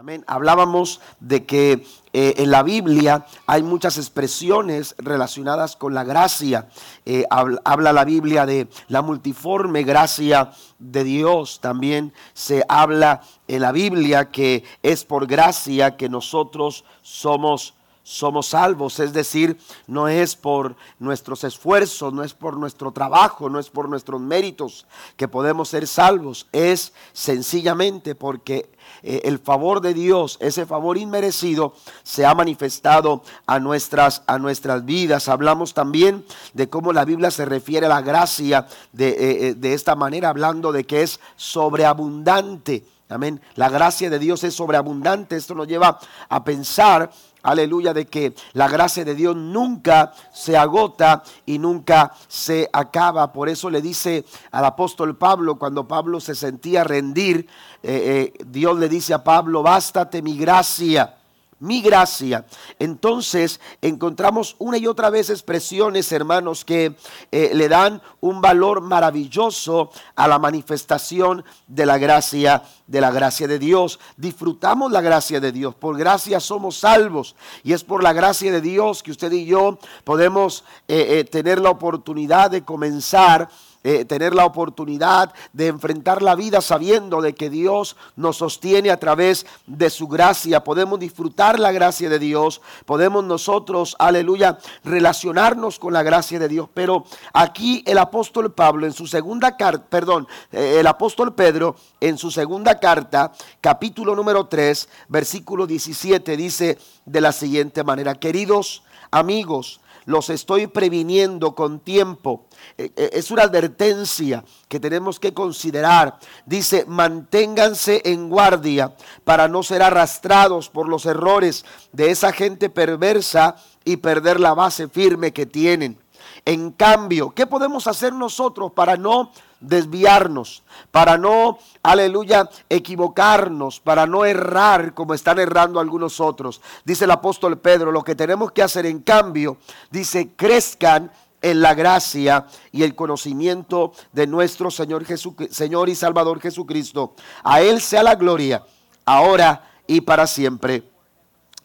Amén. Hablábamos de que eh, en la Biblia hay muchas expresiones relacionadas con la gracia. Eh, habla, la Biblia de la multiforme gracia de Dios. También se habla en la Biblia que es por gracia que nosotros somos somos salvos, es decir, no es por nuestros esfuerzos, no es por nuestro trabajo, no es por nuestros méritos que podemos ser salvos, es sencillamente porque eh, el favor de Dios, ese favor inmerecido, se ha manifestado a nuestras, a nuestras vidas. Hablamos también de cómo la Biblia se refiere a la gracia de, eh, eh, de esta manera, hablando de que es sobreabundante. Amén. La gracia de Dios es sobreabundante. Esto nos lleva a pensar aleluya, de que la gracia de Dios nunca se agota y nunca se acaba. Por eso le dice al apóstol Pablo, cuando Pablo se sentía rendir, eh, eh, Dios le dice a Pablo, bástate mi gracia mi gracia. Entonces encontramos una y otra vez expresiones, hermanos, que eh, le dan un valor maravilloso a la manifestación de la gracia, de la gracia de Dios. Disfrutamos la gracia de Dios. Por gracia somos salvos. Y es por la gracia de Dios que usted y yo podemos eh, eh, tener la oportunidad de comenzar eh, tener la oportunidad de enfrentar la vida sabiendo de que Dios nos sostiene a través de su gracia. Podemos disfrutar la gracia de Dios, podemos nosotros, aleluya, relacionarnos con la gracia de Dios. Pero aquí el apóstol Pablo en su segunda carta, perdón, eh, el apóstol Pedro en su segunda carta, capítulo número 3, versículo 17, dice de la siguiente manera, queridos amigos, los estoy previniendo con tiempo eh, eh, es una advertencia que tenemos que considerar. Dice, manténganse en guardia para no ser arrastrados por los errores de esa gente perversa y perder la base firme que tienen. En cambio, ¿qué podemos hacer nosotros para no desviarnos, para no, aleluya, equivocarnos, para no errar como están errando algunos otros? Dice el apóstol Pedro, lo que tenemos que hacer en cambio, dice, crezcan en la gracia y el conocimiento de nuestro Señor, Señor y Salvador Jesucristo. A Él sea la gloria, ahora y para siempre.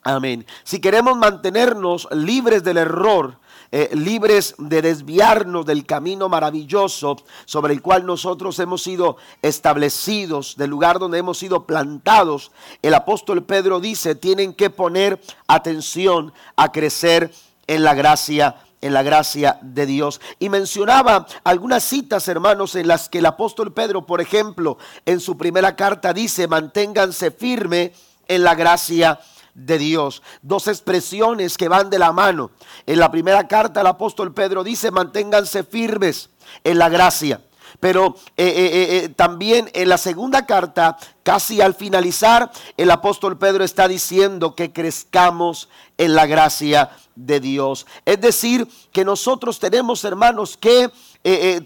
Amén. Si queremos mantenernos libres del error, eh, libres de desviarnos del camino maravilloso sobre el cual nosotros hemos sido establecidos, del lugar donde hemos sido plantados, el apóstol Pedro dice, tienen que poner atención a crecer en la gracia en la gracia de Dios. Y mencionaba algunas citas, hermanos, en las que el apóstol Pedro, por ejemplo, en su primera carta dice, manténganse firme en la gracia de Dios. Dos expresiones que van de la mano. En la primera carta el apóstol Pedro dice, manténganse firmes en la gracia. Pero eh, eh, eh, también en la segunda carta, casi al finalizar, el apóstol Pedro está diciendo que crezcamos en la gracia de Dios. Es decir, que nosotros tenemos, hermanos, que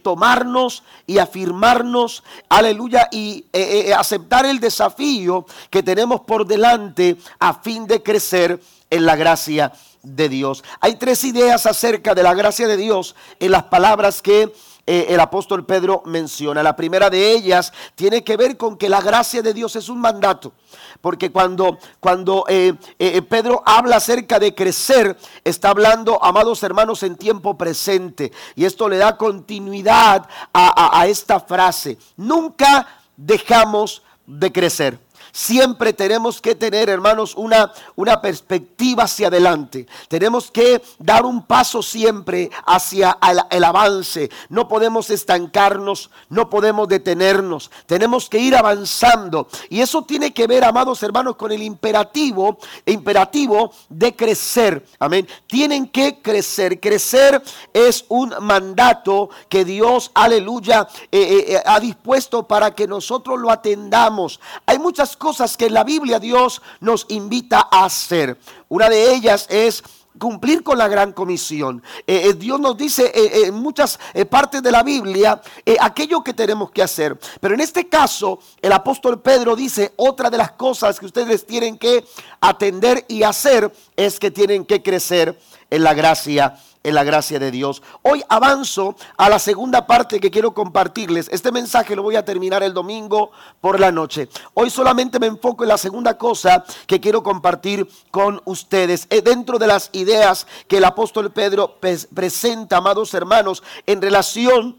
tomarnos y afirmarnos, aleluya, y aceptar el desafío que tenemos por delante a fin de crecer en la gracia de Dios. Hay tres ideas acerca de la gracia de Dios en las palabras que eh, el apóstol Pedro menciona. La primera de ellas tiene que ver con que la gracia de Dios es un mandato. Porque cuando, cuando eh, eh, Pedro habla acerca de crecer, está hablando, amados hermanos, en tiempo presente. Y esto le da continuidad a esta frase. Nunca dejamos de crecer. Siempre tenemos que tener, hermanos, una, una perspectiva hacia adelante. Tenemos que dar un paso siempre hacia el, avance. No podemos estancarnos, no podemos detenernos. Tenemos que ir avanzando. Y eso tiene que ver, amados hermanos, con el imperativo, imperativo de crecer. Amén. Tienen que crecer. Crecer es un mandato que Dios, aleluya, eh, eh, eh, ha dispuesto para que nosotros lo atendamos. Hay muchas cosas que en la Biblia Dios nos invita a hacer. Una de ellas es cumplir con la gran comisión. Eh, eh, Dios nos dice eh, en muchas partes de la Biblia aquello que tenemos que hacer. Pero en este caso, el apóstol Pedro dice, otra de las cosas que ustedes tienen que atender y hacer es que tienen que crecer en la gracia en la gracia de Dios. Hoy avanzo a la segunda parte que quiero compartirles. Este mensaje lo voy a terminar el domingo por la noche. Hoy solamente me enfoco en la segunda cosa que quiero compartir con ustedes. Eh, dentro de las ideas que el apóstol Pedro presenta, amados hermanos, en relación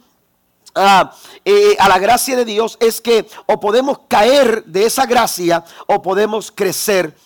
eh, a, la gracia de Dios es que o podemos caer de esa gracia o podemos crecer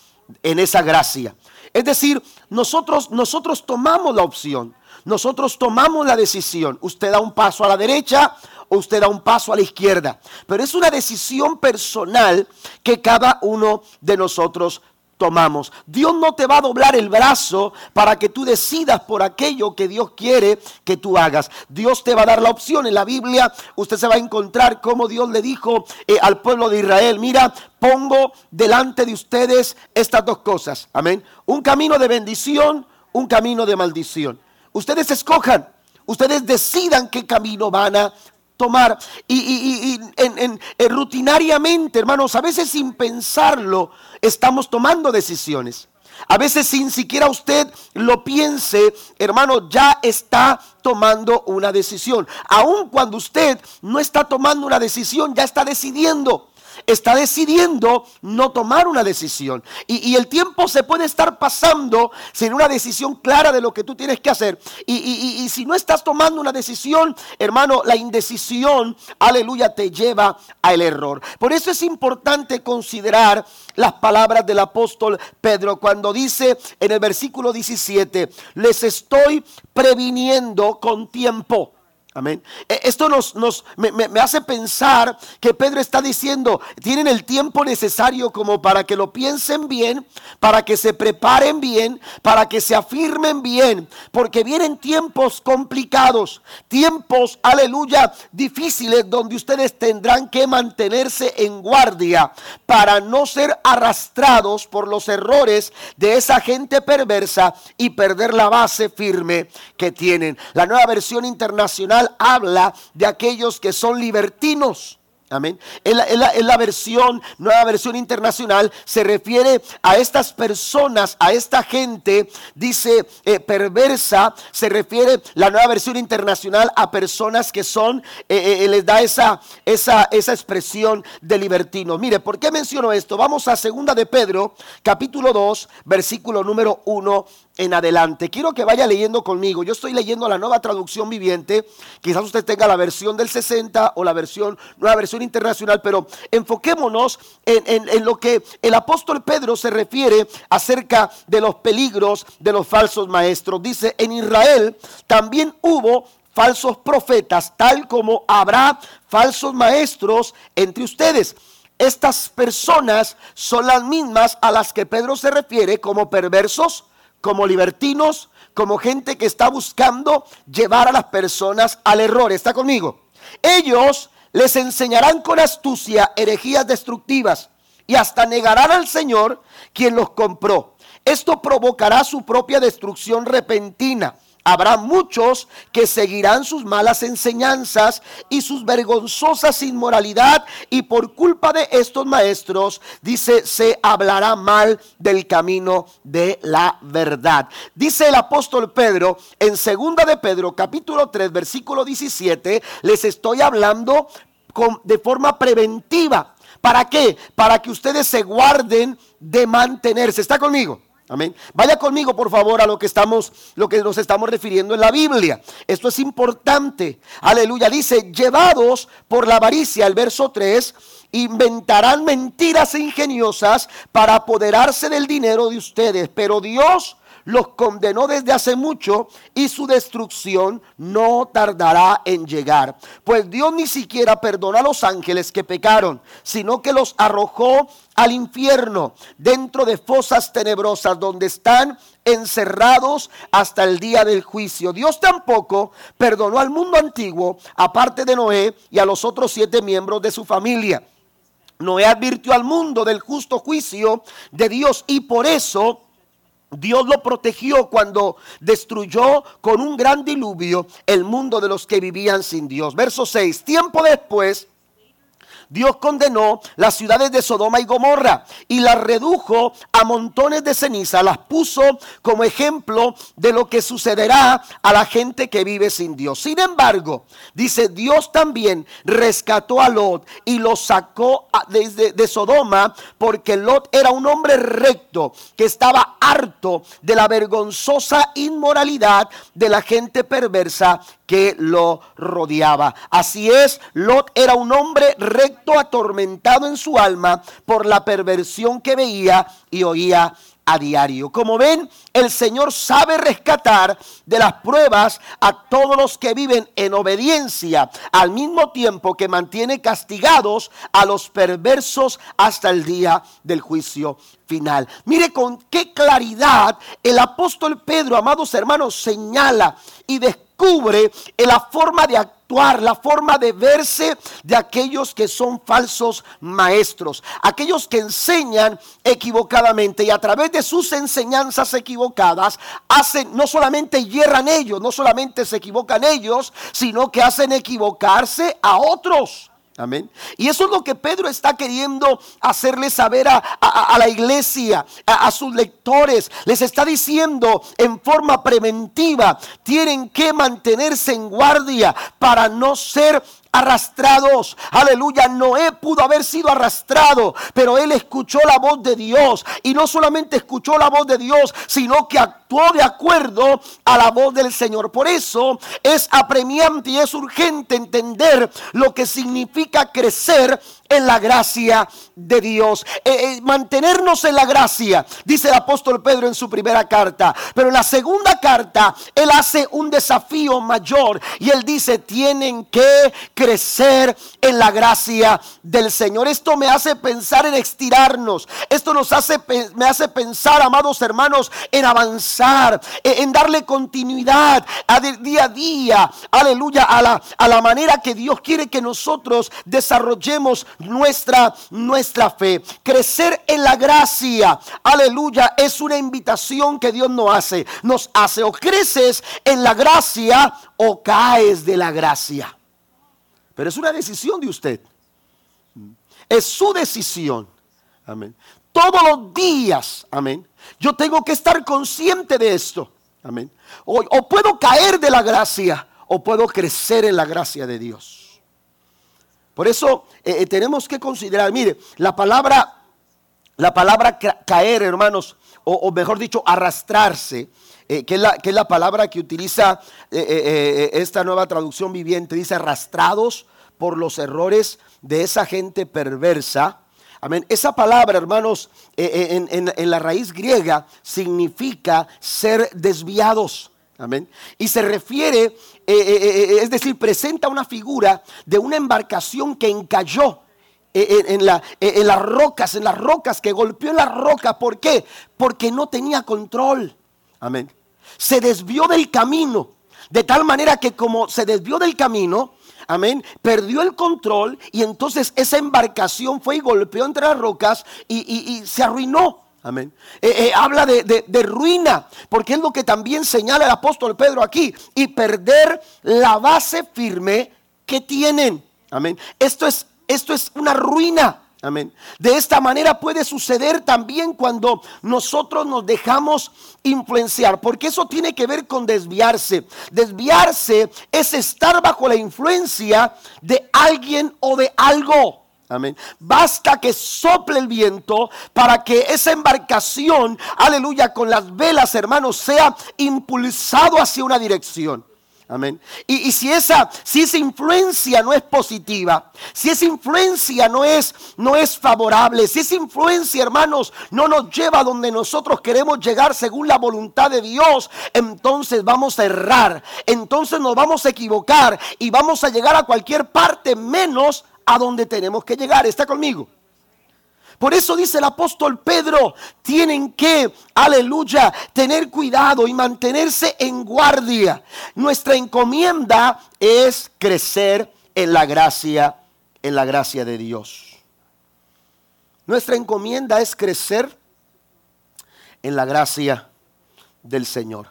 en esa gracia. Es decir, nosotros, nosotros tomamos la opción, nosotros tomamos la decisión. Usted da un paso a la derecha o usted da un paso a la izquierda. Pero es una decisión personal que cada uno de nosotros tomamos. Dios no te va a doblar el brazo para que tú decidas por aquello que Dios quiere que tú hagas. Dios te va a dar la opción. En la Biblia usted se va a encontrar como Dios le dijo eh, al pueblo de Israel, mira, pongo delante de ustedes estas dos cosas. Amén. Un camino de bendición, un camino de maldición. Ustedes escojan. Ustedes decidan qué camino van a tomar. Y, en, rutinariamente, hermanos, a veces sin pensarlo, estamos tomando decisiones. A veces sin siquiera usted lo piense, hermano, ya está tomando una decisión. Aun cuando usted no está tomando una decisión, ya está decidiendo está decidiendo no tomar una decisión. Y, el tiempo se puede estar pasando sin una decisión clara de lo que tú tienes que hacer. Y, y, si no estás tomando una decisión, hermano, la indecisión, aleluya, te lleva al error. Por eso es importante considerar las palabras del apóstol Pedro cuando dice en el versículo 17, les estoy previniendo con tiempo. Amén. E, esto nos, nos me, me, hace pensar que Pedro está diciendo, tienen el tiempo necesario como para que lo piensen bien, para que se preparen bien, para que se afirmen bien, porque vienen tiempos complicados, tiempos, aleluya, difíciles donde ustedes tendrán que mantenerse en guardia para no ser arrastrados por los errores de esa gente perversa y perder la base firme que tienen. La nueva versión internacional habla de aquellos que son libertinos. Amén. En la, versión, nueva versión internacional, se refiere a estas personas, a esta gente, dice eh, perversa, se refiere la nueva versión internacional a personas que son, eh, eh, les da esa, esa, esa expresión de libertino. Mire, ¿por qué menciono esto? Vamos a segunda de Pedro, capítulo 2, versículo número 1 en adelante. Quiero que vaya leyendo conmigo. Yo estoy leyendo la nueva traducción viviente. Quizás usted tenga la versión del 60 o la versión, nueva versión internacional, pero enfoquémonos en, en, lo que el apóstol Pedro se refiere acerca de los peligros de los falsos maestros. Dice, en Israel también hubo falsos profetas, tal como habrá falsos maestros entre ustedes. Estas personas son las mismas a las que Pedro se refiere como perversos, como libertinos, como gente que está buscando llevar a las personas al error. ¿Está conmigo? Ellos les enseñarán con astucia herejías destructivas y hasta negarán al Señor quien los compró. Esto provocará su propia destrucción repentina Habrá muchos que seguirán sus malas enseñanzas y sus vergonzosas inmoralidad y por culpa de estos maestros, dice, se hablará mal del camino de la verdad. Dice el apóstol Pedro en segunda de Pedro capítulo 3 versículo 17, les estoy hablando de forma preventiva. ¿Para qué? Para que ustedes se guarden de mantenerse. ¿Está conmigo? Amén. Vaya conmigo, por favor, a lo que estamos, lo que nos estamos refiriendo en la Biblia. Esto es importante. Aleluya. Dice, llevados por la avaricia, el verso 3, inventarán mentiras ingeniosas para apoderarse del dinero de ustedes. Pero Dios los condenó desde hace mucho y su destrucción no tardará en llegar. Pues Dios ni siquiera perdonó a los ángeles que pecaron, sino que los arrojó al infierno, dentro de fosas tenebrosas donde están encerrados hasta el día del juicio. Dios tampoco perdonó al mundo antiguo, aparte de Noé y a los otros siete miembros de su familia. Noé advirtió al mundo del justo juicio de Dios y por eso Dios lo protegió cuando destruyó con un gran diluvio el mundo de los que vivían sin Dios. Verso 6. Tiempo después, Dios condenó las ciudades de Sodoma y Gomorra y las redujo a montones de ceniza, las puso como ejemplo de lo que sucederá a la gente que vive sin Dios. Sin embargo, dice Dios también rescató a Lot y lo sacó desde de Sodoma porque Lot era un hombre recto que estaba harto de la vergonzosa inmoralidad de la gente perversa que lo rodeaba. Así es, Lot era un hombre recto, atormentado en su alma por la perversión que veía y oía a diario. Como ven, el Señor sabe rescatar de las pruebas a todos los que viven en obediencia, al mismo tiempo que mantiene castigados a los perversos hasta el día del juicio final. Mire con qué claridad el apóstol Pedro, amados hermanos, señala y descubre la forma de actuar la forma de verse de aquellos que son falsos maestros, aquellos que enseñan equivocadamente y a través de sus enseñanzas equivocadas hacen, no solamente hierran ellos, no solamente se equivocan ellos, sino que hacen equivocarse a otros. Amén. Y eso es lo que Pedro está queriendo hacerle saber a, la iglesia, a, sus lectores. Les está diciendo en forma preventiva, tienen que mantenerse en guardia para no ser arrastrados. Aleluya, Noé pudo haber sido arrastrado, pero él escuchó la voz de Dios. Y no solamente escuchó la voz de Dios, sino que actuó de acuerdo a la voz del Señor. Por eso es apremiante y es urgente entender lo que significa crecer en la gracia de Dios. Eh, eh, mantenernos en la gracia, dice el apóstol Pedro en su primera carta. Pero en la segunda carta, él hace un desafío mayor y él dice, tienen que crecer en la gracia del Señor. Esto me hace pensar en estirarnos. Esto nos hace, me hace pensar, amados hermanos, en avanzar, en darle continuidad a día a día. Aleluya, a la, a la manera que Dios quiere que nosotros desarrollemos nuestra, nuestra fe. Crecer en la gracia, aleluya, es una invitación que Dios nos hace. Nos hace o creces en la gracia o caes de la gracia. Pero es una decisión de usted. Es su decisión. Amén. Todos los días, amén. Yo tengo que estar consciente de esto. Amén. o puedo caer de la gracia o puedo crecer en la gracia de Dios. Por eso eh, eh, tenemos que considerar, mire, la palabra, la palabra caer, hermanos, o, mejor dicho, arrastrarse, eh, que, es la, que, es la, palabra que utiliza esta nueva traducción viviente, dice arrastrados por los errores de esa gente perversa. Amén. Esa palabra, hermanos, en, en la raíz griega significa ser desviados. Amén. Y se refiere, eh, eh, eh, es decir, presenta una figura de una embarcación que encalló en, la, en, las rocas, en las rocas, que golpeó en las rocas. ¿Por qué? Porque no tenía control. Amén. Se desvió del camino. De tal manera que como se desvió del camino, amén, perdió el control y entonces esa embarcación fue y golpeó entre las rocas y se arruinó. Amén. Eh, eh, habla de, ruina, porque es lo que también señala el apóstol Pedro aquí. Y perder la base firme que tienen. Amén. Esto es, esto es una ruina. Amén. De esta manera puede suceder también cuando nosotros nos dejamos influenciar, porque eso tiene que ver con desviarse. Desviarse es estar bajo la influencia de alguien o de algo. Amén. Basta que sople el viento para que esa embarcación, aleluya, con las velas, hermanos, sea impulsado hacia una dirección. Amén. Y, si, esa, si esa influencia no es positiva, si esa influencia no es, no es favorable, si esa influencia, hermanos, no nos lleva a donde nosotros queremos llegar según la voluntad de Dios, entonces vamos a errar, entonces nos vamos a equivocar y vamos a llegar a cualquier parte menos a donde tenemos que llegar. ¿Está conmigo? Por eso dice el apóstol Pedro, tienen que, aleluya, tener cuidado y mantenerse en guardia. Nuestra encomienda es crecer en la gracia, en la gracia de Dios. Nuestra encomienda es crecer en la gracia del Señor.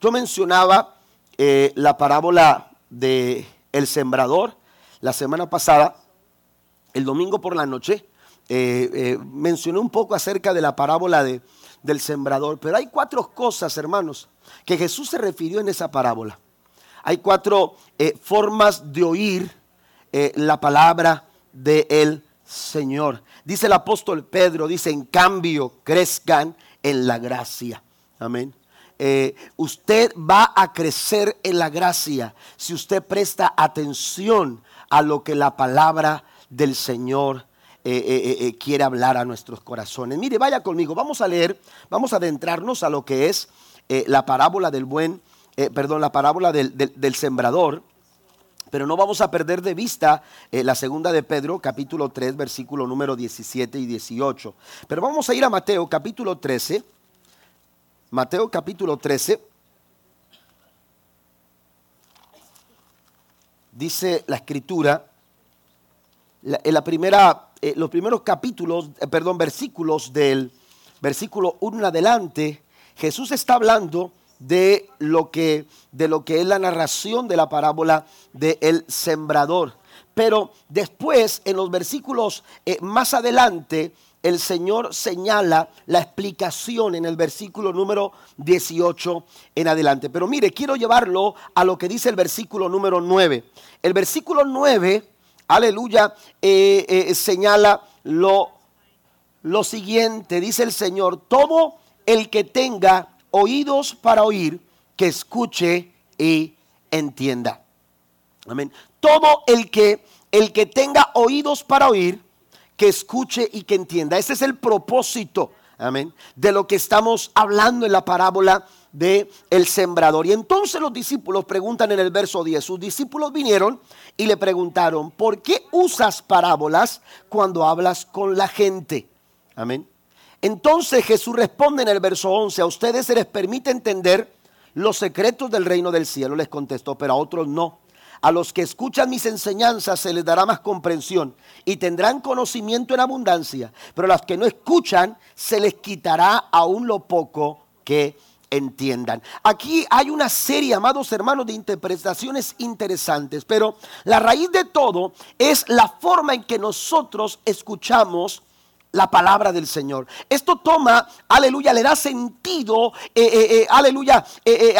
Yo mencionaba eh, la parábola de el sembrador la semana pasada el domingo por la noche eh, eh, mencioné un poco acerca de la parábola de, del sembrador, pero hay cuatro cosas, hermanos, que Jesús se refirió en esa parábola. Hay cuatro eh, formas de oír la palabra del Señor. Dice el apóstol Pedro, dice, en cambio, crezcan en la gracia. Amén. Usted va a crecer en la gracia si usted presta atención a lo que la palabra del Señor eh, eh, eh, quiere hablar a nuestros corazones. Mire, vaya conmigo, vamos a leer, vamos a adentrarnos a lo que es la parábola del buen, perdón, la parábola del, del, sembrador. Pero no vamos a perder de vista la segunda de Pedro, capítulo 3, versículo número 17 y 18. Pero vamos a ir a Mateo, capítulo 13. Mateo, capítulo 13. Dice la escritura, en la primera eh, los primeros capítulos, eh, perdón, versículos del versículo 1 en adelante, Jesús está hablando de lo que, de lo que es la narración de la parábola del sembrador. Pero después, en los versículos eh, más adelante, el Señor señala la explicación en el versículo número 18 en adelante. Pero mire, quiero llevarlo a lo que dice el versículo número 9. El versículo 9 aleluya, eh, eh, señala lo, lo siguiente, dice el Señor, todo el que tenga oídos para oír, que escuche y entienda. Amén. Todo el que, el que tenga oídos para oír, que escuche y que entienda. Ese es el propósito, amén, de lo que estamos hablando en la parábola de el sembrador. Y entonces los discípulos preguntan en el verso 10, sus discípulos vinieron y le preguntaron, ¿por qué usas parábolas cuando hablas con la gente? Amén. Entonces Jesús responde en el verso 11, a ustedes se les permite entender los secretos del reino del cielo, les contestó, pero a otros no. A los que escuchan mis enseñanzas se les dará más comprensión y tendrán conocimiento en abundancia, pero a los que no escuchan se les quitará aún lo poco que entiendan. Aquí hay una serie, amados hermanos, de interpretaciones interesantes, pero la raíz de todo es la forma en que nosotros escuchamos la palabra del Señor. Esto toma, aleluya, le da sentido, eh, eh, eh, aleluya,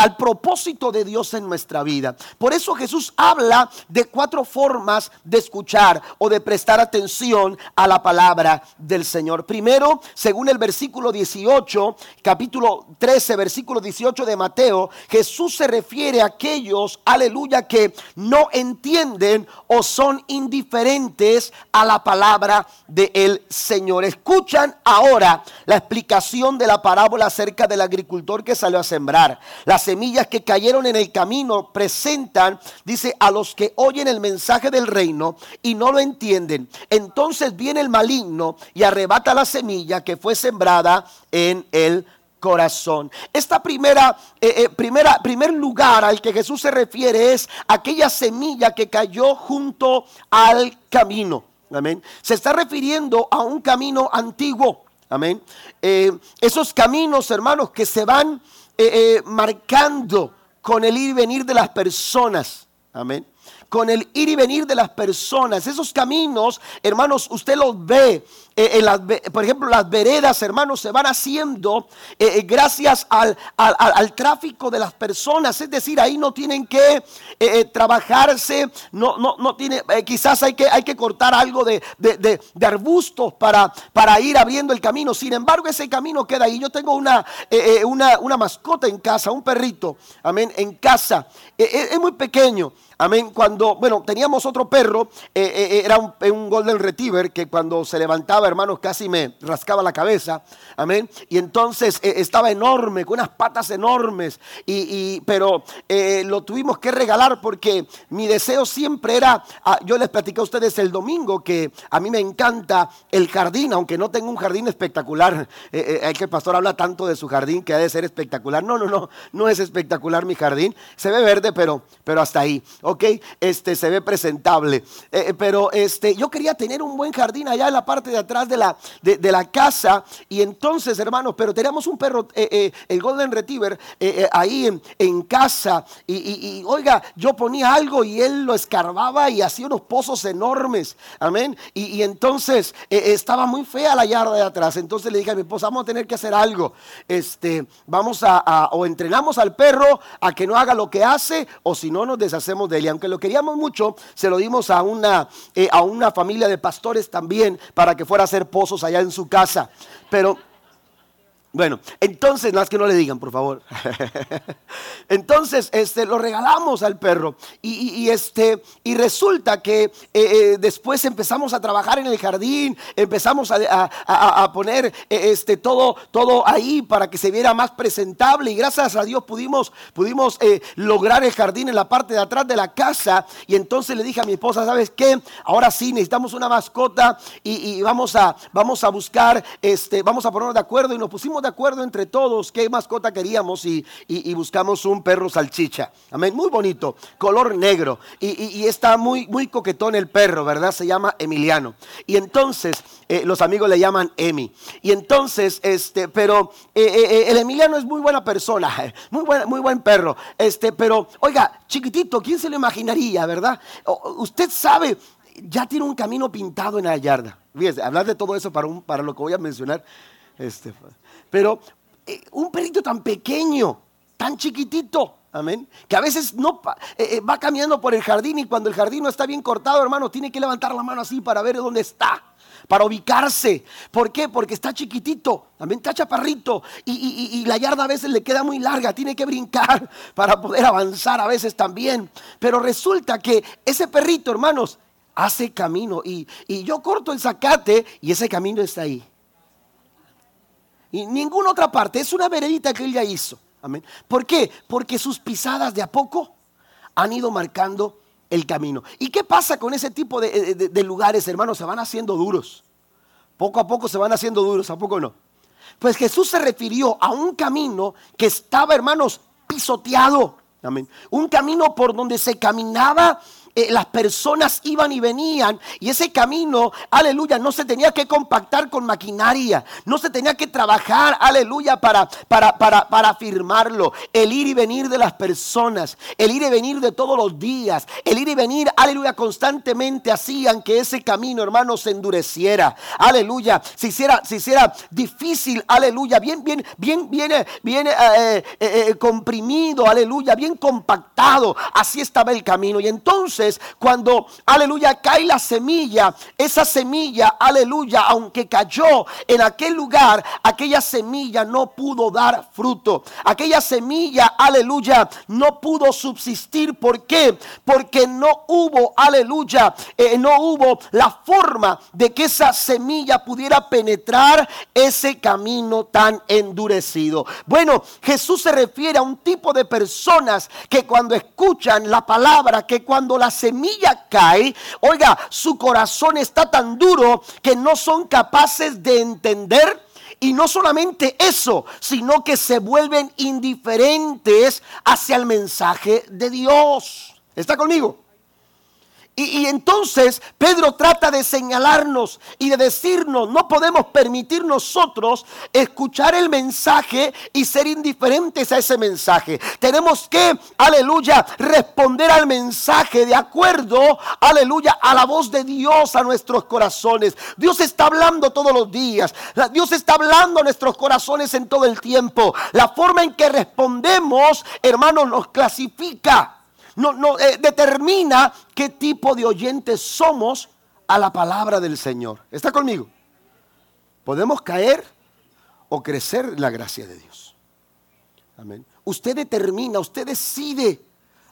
al propósito de Dios en nuestra vida. Por eso Jesús habla de cuatro formas de escuchar o de prestar atención a la palabra del Señor. Primero, según el versículo 18, capítulo 13, versículo 18 de Mateo, Jesús se refiere a aquellos, aleluya, que no entienden o son indiferentes a la palabra del Señor escuchan ahora la explicación de la parábola acerca del agricultor que salió a sembrar. Las semillas que cayeron en el camino presentan, dice, a los que oyen el mensaje del reino y no lo entienden. Entonces viene el maligno y arrebata la semilla que fue sembrada en el corazón. Esta primera, eh, eh, primera, primer lugar al que Jesús se refiere es aquella semilla que cayó junto al camino. Amén. Se está refiriendo a un camino antiguo. Amén. Eh, esos caminos, hermanos, que se van eh, eh, marcando con el ir y venir de las personas. Amén con el ir y venir de las personas. Esos caminos, hermanos, usted los ve. Eh, las, por ejemplo, las veredas, hermanos, se van haciendo eh, eh, gracias al, al, tráfico de las personas. Es decir, ahí no tienen que trabajarse, no, no, no tiene, quizás hay que, hay que cortar algo de, de, de, arbustos para, para ir abriendo el camino. Sin embargo, ese camino queda ahí. Yo tengo una, una, una mascota en casa, un perrito, amén, en casa. es muy pequeño. Amén. Cuando, bueno, teníamos otro perro, eh, eh, eh, era un, Golden Retriever que cuando se levantaba, hermanos, casi me rascaba la cabeza. Amén. Y entonces estaba enorme, con unas patas enormes. Y, pero lo tuvimos que regalar porque mi deseo siempre era, ah, yo les platicé a ustedes el domingo que a mí me encanta el jardín, aunque no tengo un jardín espectacular. hay que el pastor habla tanto de su jardín que ha de ser espectacular. No, no, no, no es espectacular mi jardín. Se ve verde, pero, pero hasta ahí. ¿ok? Eh, este, se ve presentable. Eh, pero este, yo quería tener un buen jardín allá en la parte de atrás de la, de, la casa. Y entonces, hermanos, pero teníamos un perro, el Golden Retriever, ahí en, casa. Y, oiga, yo ponía algo y él lo escarbaba y hacía unos pozos enormes. Amén. Y, entonces estaba muy fea la yarda de atrás. Entonces le dije a mi esposa, vamos a tener que hacer algo. Este, vamos a, o entrenamos al perro a que no haga lo que hace, o si no nos deshacemos de él. Y aunque lo queríamos mucho, se lo dimos a una, eh, a una familia de pastores también para que fuera hacer pozos allá en su casa. Pero bueno, entonces, más que no le digan, por favor. entonces, este, lo regalamos al perro. Y, este, y resulta que eh, eh, después empezamos a trabajar en el jardín, empezamos a, poner eh, este, todo, todo ahí para que se viera más presentable. Y gracias a Dios pudimos, pudimos lograr el jardín en la parte de atrás de la casa. Y entonces le dije a mi esposa, ¿sabes qué? Ahora sí, necesitamos una mascota y, vamos, a, vamos a buscar, este, vamos a ponernos de acuerdo. Y nos pusimos de acuerdo entre todos qué mascota queríamos y, buscamos un perro salchicha. Amén, muy bonito, color negro. Y, está muy, muy coquetón el perro, ¿verdad? Se llama Emiliano. Y entonces eh, los amigos le llaman Emi. Y entonces, este, pero eh, eh, el Emiliano es muy buena persona, muy, buena, muy buen perro. Este, pero, oiga, chiquitito, ¿quién se lo imaginaría, verdad? usted sabe, ya tiene un camino pintado en la yarda. Fíjese, hablar de todo eso para, un, para lo que voy a mencionar. Este, pero eh, un perrito tan pequeño, tan chiquitito, amén, que a veces no eh, eh, va caminando por el jardín y cuando el jardín no está bien cortado, hermano, tiene que levantar la mano así para ver dónde está para ubicarse. ¿Por qué? Porque está chiquitito, también está chaparrito y, la yarda a veces le queda muy larga, tiene que brincar para poder avanzar a veces también. Pero resulta que ese perrito, hermanos, hace camino y, y yo corto el zacate y ese camino está ahí. Y ninguna otra parte. Es una veredita que él ya hizo. Amén. ¿Por qué? Porque sus pisadas de a poco han ido marcando el camino. ¿Y qué pasa con ese tipo de, lugares, hermanos? Se van haciendo duros. Poco a poco se van haciendo duros, ¿a poco no? Pues Jesús se refirió a un camino que estaba, hermanos, pisoteado. Amén. Un camino por donde se caminaba eh, las personas iban y venían y ese camino, aleluya, no se tenía que compactar con maquinaria, no se tenía que trabajar, aleluya, para, para, para, para firmarlo. El ir y venir de las personas, el ir y venir de todos los días, el ir y venir, aleluya, constantemente hacían que ese camino, hermano, se endureciera, aleluya, se hiciera, se hiciera difícil, aleluya, bien, bien, bien, bien, bien eh, eh, comprimido, aleluya, bien compactado, así estaba el camino. Y entonces, cuando, aleluya, cae la semilla, esa semilla, aleluya, aunque cayó en aquel lugar, aquella semilla no pudo dar fruto. Aquella semilla, aleluya, no pudo subsistir. ¿Por qué? Porque no hubo, aleluya, eh, no hubo la forma de que esa semilla pudiera penetrar ese camino tan endurecido. Bueno, Jesús se refiere a un tipo de personas que cuando escuchan la palabra, que cuando las semilla cae, oiga, su corazón está tan duro que no son capaces de entender. Y no solamente eso, sino que se vuelven indiferentes hacia el mensaje de Dios. ¿Está conmigo? Y, entonces Pedro trata de señalarnos y de decirnos, no podemos permitir nosotros escuchar el mensaje y ser indiferentes a ese mensaje. Tenemos que, aleluya, responder al mensaje de acuerdo, aleluya, a la voz de Dios a nuestros corazones. Dios está hablando todos los días. Dios está hablando a nuestros corazones en todo el tiempo. La forma en que respondemos, hermanos, nos clasifica no, no eh, determina qué tipo de oyentes somos a la palabra del Señor. ¿Está conmigo? Podemos caer o crecer la gracia de Dios. Amén. Usted determina, usted decide.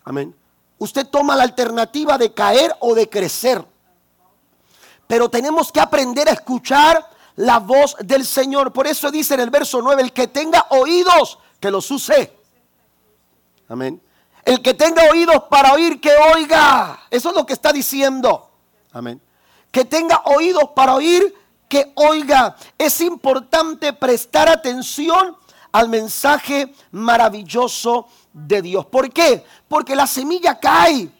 Amén. Usted toma la alternativa de caer o de crecer. Pero tenemos que aprender a escuchar la voz del Señor. Por eso dice en el verso 9, el que tenga oídos, que los use. Amén. El que tenga oídos para oír, que oiga. Eso es lo que está diciendo. Amén. Que tenga oídos para oír, que oiga. Es importante prestar atención al mensaje maravilloso de Dios. ¿Por qué? Porque la semilla cae.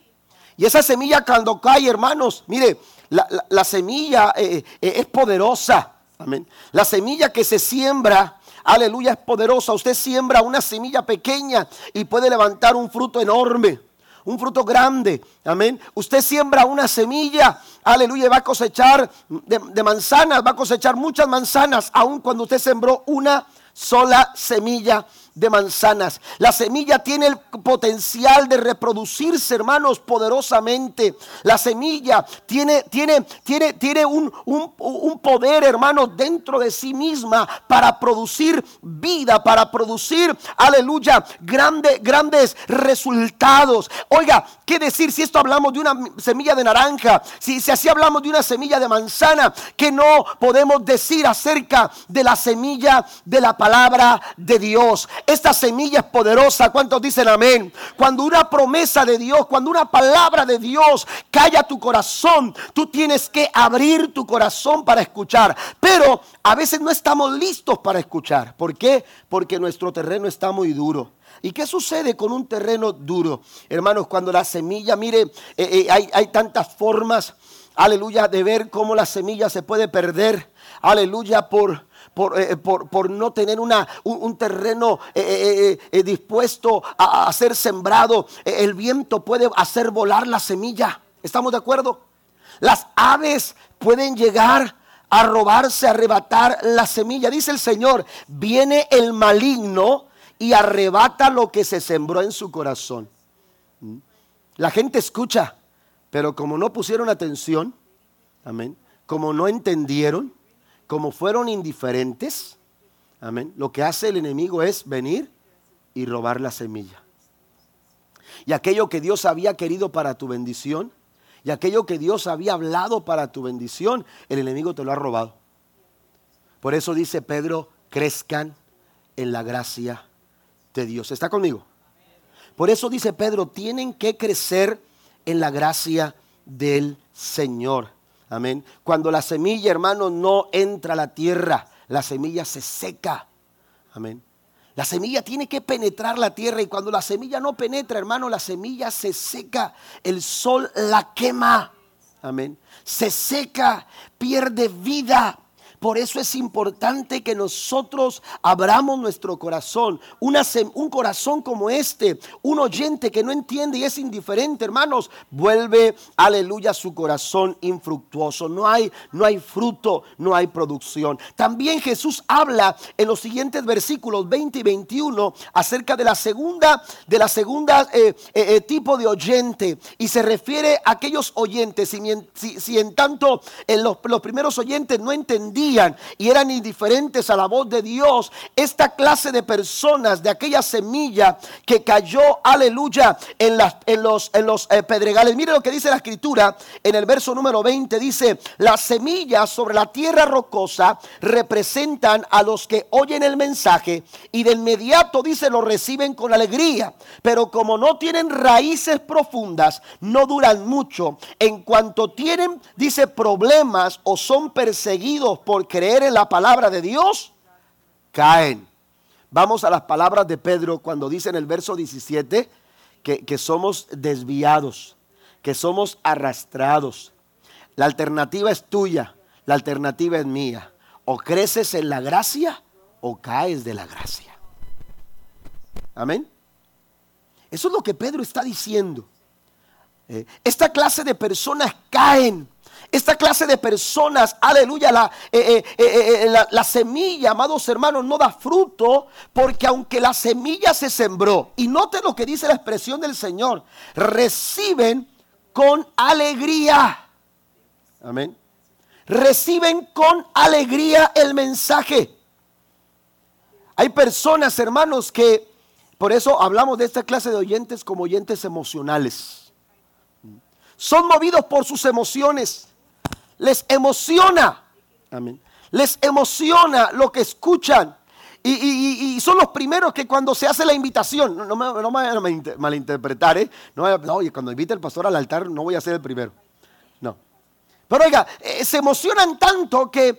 Y esa semilla cuando cae, hermanos, mire, la, semilla eh, eh, es poderosa. Amén. La semilla que se siembra, aleluya, es poderosa. Usted siembra una semilla pequeña y puede levantar un fruto enorme un fruto grande. Amén. Usted siembra una semilla, aleluya, va a cosechar de, de, manzanas, va a cosechar muchas manzanas, aun cuando usted sembró una sola semilla de manzanas. La semilla tiene el potencial de reproducirse, hermanos, poderosamente. La semilla tiene, tiene, tiene, tiene un, un, poder, hermanos, dentro de sí misma para producir vida, para producir, aleluya, grandes, grandes resultados. Oiga, ¿qué decir si esto hablamos de una semilla de naranja? Si, si así hablamos de una semilla de manzana, que no podemos decir acerca de la semilla de la palabra de Dios. Esta semilla es poderosa. ¿Cuántos dicen amén? Cuando una promesa de Dios, cuando una palabra de Dios cae a tu corazón, tú tienes que abrir tu corazón para escuchar. Pero a veces no estamos listos para escuchar. ¿Por qué? Porque nuestro terreno está muy duro. ¿Y qué sucede con un terreno duro? Hermanos, cuando la semilla, mire, eh, eh, hay, hay tantas formas, aleluya, de ver cómo la semilla se puede perder. Aleluya, por, eh, por, por, no tener una, un, terreno eh, eh, dispuesto a, a ser sembrado. el viento puede hacer volar la semilla. ¿Estamos de acuerdo? Las aves pueden llegar a robarse, a arrebatar la semilla. Dice el Señor, viene el maligno y arrebata lo que se sembró en su corazón. ¿Mm? La gente escucha, pero como no pusieron atención, amén, como no entendieron, como fueron indiferentes, amén, lo que hace el enemigo es venir y robar la semilla. Y aquello que Dios había querido para tu bendición, y aquello que Dios había hablado para tu bendición, el enemigo te lo ha robado. Por eso dice Pedro, crezcan en la gracia de Dios. ¿Está conmigo? Por eso dice Pedro, tienen que crecer en la gracia del Señor. Amén. Cuando la semilla, hermano, no entra a la tierra, la semilla se seca. Amén. La semilla tiene que penetrar la tierra y cuando la semilla no penetra, hermano, la semilla se seca. El sol la quema. Amén. Se seca, pierde vida. Por eso es importante que nosotros abramos nuestro corazón. un corazón como este, un oyente que no entiende y es indiferente, hermanos, vuelve, aleluya, su corazón infructuoso. No hay, no hay fruto, no hay producción. También Jesús habla en los siguientes versículos 20 y 21 acerca de la segunda, de la segunda eh, eh, eh, tipo de oyente. Y se refiere a aquellos oyentes. Si, en tanto los, los primeros oyentes no entendían, y eran indiferentes a la voz de Dios, esta clase de personas, de aquella semilla que cayó, aleluya, en, las, en los, en los eh, pedregales. Mire lo que dice la escritura en el verso número 20, dice, las semillas sobre la tierra rocosa representan a los que oyen el mensaje y de inmediato, dice, lo reciben con alegría, pero como no tienen raíces profundas, no duran mucho. En cuanto tienen, dice, problemas o son perseguidos por creer en la palabra de Dios, caen. Vamos a las palabras de Pedro cuando dice en el verso 17 que, que somos desviados, que somos arrastrados. La alternativa es tuya, la alternativa es mía. O creces en la gracia o caes de la gracia. Amén. Eso es lo que Pedro está diciendo. Eh, esta clase de personas caen esta clase de personas, aleluya, la, eh, eh, eh, la, semilla, amados hermanos, no da fruto porque aunque la semilla se sembró, y note lo que dice la expresión del Señor, reciben con alegría. Amén. Reciben con alegría el mensaje. Hay personas, hermanos, que por eso hablamos de esta clase de oyentes como oyentes emocionales. Son movidos por sus emociones les emociona. Amén. Les emociona lo que escuchan. Y, son los primeros que cuando se hace la invitación, no, me, no me, malinterpretar, ¿eh? No, oye, cuando invite el pastor al altar no voy a ser el primero. No. Pero oiga, eh, se emocionan tanto que,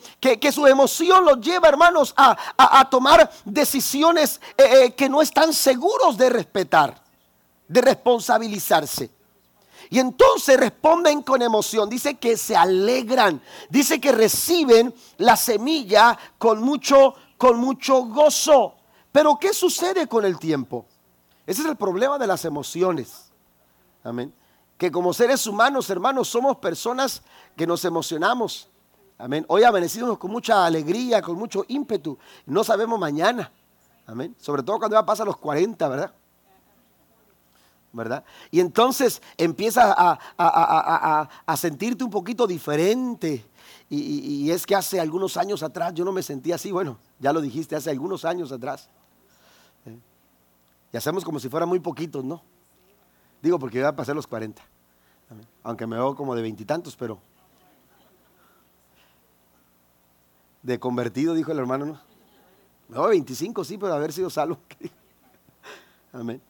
su emoción los lleva, hermanos, a, tomar decisiones eh, eh, que no están seguros de respetar, de responsabilizarse. Y entonces responden con emoción. Dice que se alegran. Dice que reciben la semilla con mucho, con mucho gozo. Pero ¿qué sucede con el tiempo? Ese es el problema de las emociones. Amén. Que como seres humanos, hermanos, somos personas que nos emocionamos. Amén. Hoy amanecimos con mucha alegría, con mucho ímpetu. No sabemos mañana. Amén. Sobre todo cuando ya pasa los 40, ¿verdad? ¿Verdad? Y entonces empiezas a, sentirte un poquito diferente. Y, es que hace algunos años atrás yo no me sentía así, bueno, ya lo dijiste, hace algunos años atrás. ¿eh? Y hacemos como si fueran muy poquitos, ¿no? Digo porque iba a pasar los 40. Aunque me veo como de veintitantos, pero... De convertido, dijo el hermano, ¿no? Me veo 25, sí, pero haber sido salvo. Amén.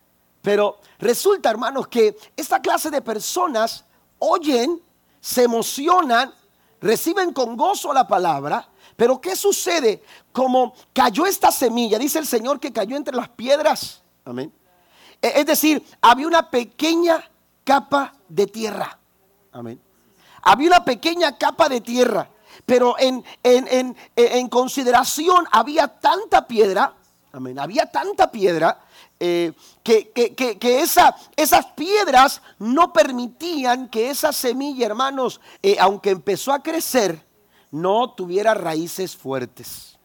Pero resulta, hermanos, que esta clase de personas oyen, se emocionan, reciben con gozo la palabra, pero ¿qué sucede? Como cayó esta semilla, dice el Señor que cayó entre las piedras. Amén. E, es decir, había una pequeña capa de tierra. Amén. Había una pequeña capa de tierra, pero en, en, en consideración había tanta piedra. Amén. Había tanta piedra eh, que, esas piedras no permitían que esa semilla, hermanos, eh, aunque empezó a crecer, no tuviera raíces fuertes.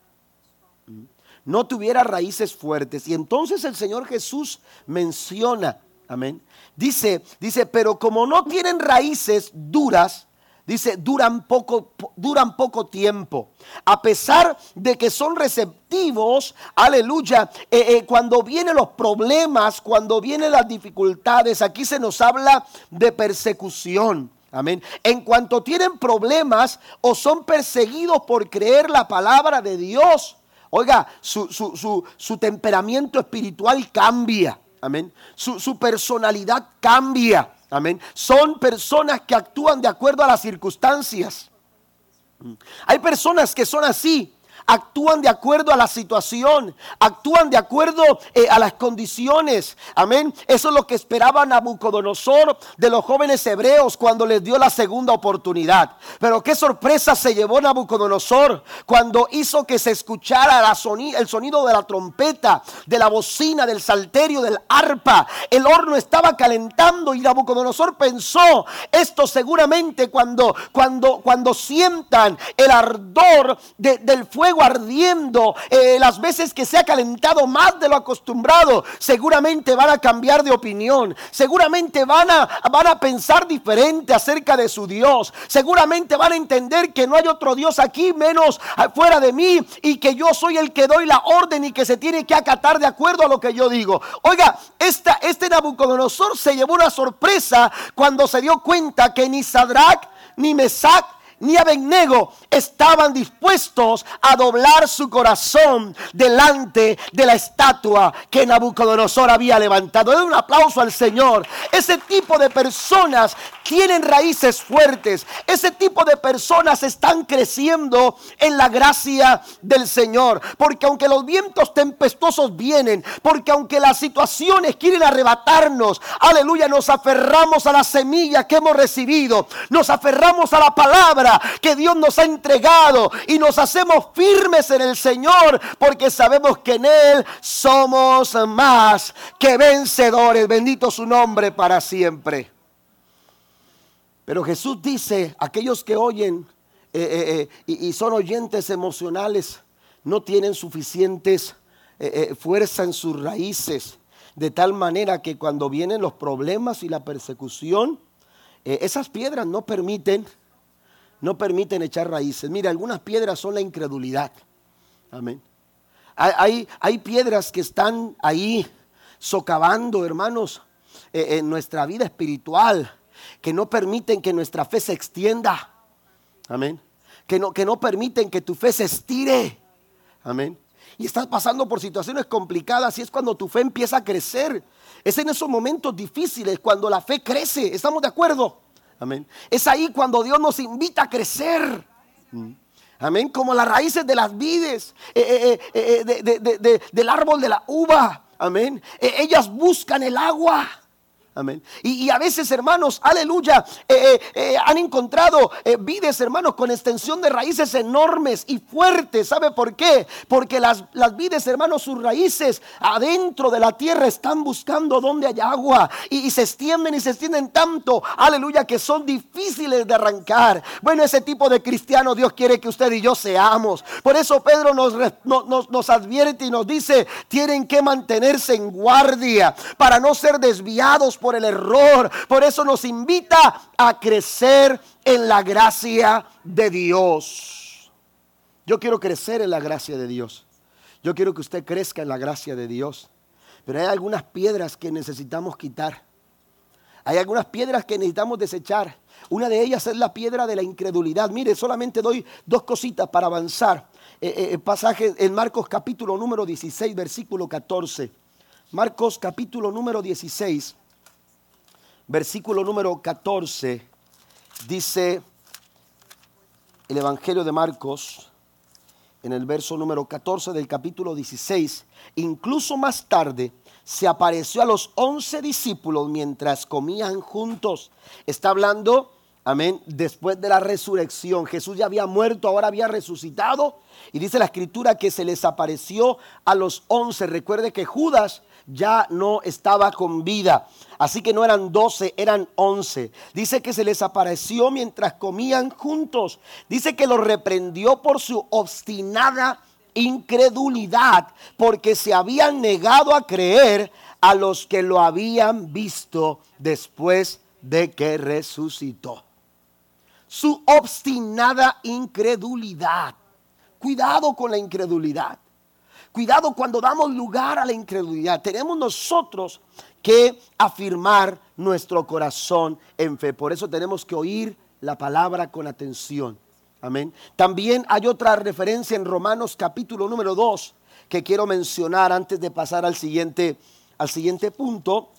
No tuviera raíces fuertes. Y entonces el Señor Jesús menciona, amén. Dice, dice, pero como no tienen raíces duras, Dice, duran poco, duran poco tiempo. A pesar de que son receptivos, aleluya, eh, eh, cuando vienen los problemas, cuando vienen las dificultades, aquí se nos habla de persecución. Amén. En cuanto tienen problemas o son perseguidos por creer la palabra de Dios, oiga, su, su temperamento espiritual cambia. Amén. su personalidad cambia. Amén. Son personas que actúan de acuerdo a las circunstancias. Hay personas que son así actúan de acuerdo a la situación, actúan de acuerdo eh, a las condiciones. Amén. Eso es lo que esperaba Nabucodonosor de los jóvenes hebreos cuando les dio la segunda oportunidad. Pero qué sorpresa se llevó Nabucodonosor cuando hizo que se escuchara el sonido de la trompeta, de la bocina, del salterio, del arpa. El horno estaba calentando y Nabucodonosor pensó, esto seguramente cuando, cuando, cuando sientan el ardor del fuego ardiendo, eh, las veces que se ha calentado más de lo acostumbrado, seguramente van a cambiar de opinión, seguramente van a, van a pensar diferente acerca de su Dios, seguramente van a entender que no hay otro Dios aquí menos fuera de mí y que yo soy el que doy la orden y que se tiene que acatar de acuerdo a lo que yo digo. Oiga, este Nabucodonosor se llevó una sorpresa cuando se dio cuenta que ni Sadrach ni Mesach ni Abednego estaban dispuestos a doblar su corazón delante de la estatua que Nabucodonosor había levantado. Den un aplauso al Señor. Ese tipo de personas tienen raíces fuertes. Ese tipo de personas están creciendo en la gracia del Señor. Porque aunque los vientos tempestuosos vienen, porque aunque las situaciones quieren arrebatarnos, aleluya, nos aferramos a la semilla que hemos recibido. Nos aferramos a la palabra que Dios nos ha entregado y nos hacemos firmes en el Señor porque sabemos que en Él somos más que vencedores. Bendito su nombre para siempre. Pero Jesús dice, aquellos que oyen eh, eh, eh, y, son oyentes emocionales, no tienen suficientes fuerza en sus raíces, de tal manera que cuando vienen los problemas y la persecución, esas piedras no permiten no permiten echar raíces. Mira, algunas piedras son la incredulidad. Amén. Hay, hay piedras que están ahí socavando, hermanos, eh, en nuestra vida espiritual, que no permiten que nuestra fe se extienda. Amén. Que no, que no permiten que tu fe se estire. Amén. Y estás pasando por situaciones complicadas y es cuando tu fe empieza a crecer. Es en esos momentos difíciles cuando la fe crece. ¿Estamos de acuerdo? Amén. Es ahí cuando Dios nos invita a crecer. Mm. Amén. Como las raíces de las vides, eh, eh, eh, del árbol de la uva. Amén. ellas buscan el agua. Y, a veces, hermanos, aleluya, eh, eh, eh, han encontrado vides, hermanos, con extensión de raíces enormes y fuertes. ¿Sabe por qué? Porque las, las vides, hermanos, sus raíces adentro de la tierra están buscando donde hay agua. Y, se extienden y se extienden tanto, aleluya, que son difíciles de arrancar. Bueno, ese tipo de cristiano Dios quiere que usted y yo seamos. Por eso Pedro nos, nos, nos advierte y nos dice, tienen que mantenerse en guardia para no ser desviados el error. Por eso nos invita a crecer en la gracia de Dios. Yo quiero crecer en la gracia de Dios. Yo quiero que usted crezca en la gracia de Dios. Pero hay algunas piedras que necesitamos quitar. Hay algunas piedras que necesitamos desechar. Una de ellas es la piedra de la incredulidad. Mire, solamente doy dos cositas para avanzar. Eh, eh, pasaje en Marcos capítulo número 16, versículo 14. Marcos capítulo número 16, versículo número 14, dice el Evangelio de Marcos, en el verso número 14 del capítulo 16, incluso más tarde se apareció a los once discípulos mientras comían juntos. Está hablando, amén, después de la resurrección. Jesús ya había muerto, ahora había resucitado. Y dice la escritura que se les apareció a los once. Recuerde que Judas ya no estaba con vida. Así que no eran doce, eran once. Dice que se les apareció mientras comían juntos. Dice que los reprendió por su obstinada incredulidad, porque se habían negado a creer a los que lo habían visto después de que resucitó. Su obstinada incredulidad. Cuidado con la incredulidad. Cuidado cuando damos lugar a la incredulidad. Tenemos nosotros que afirmar nuestro corazón en fe. Por eso tenemos que oír la palabra con atención. Amén. También hay otra referencia en Romanos capítulo número 2 que quiero mencionar antes de pasar al siguiente, al siguiente punto.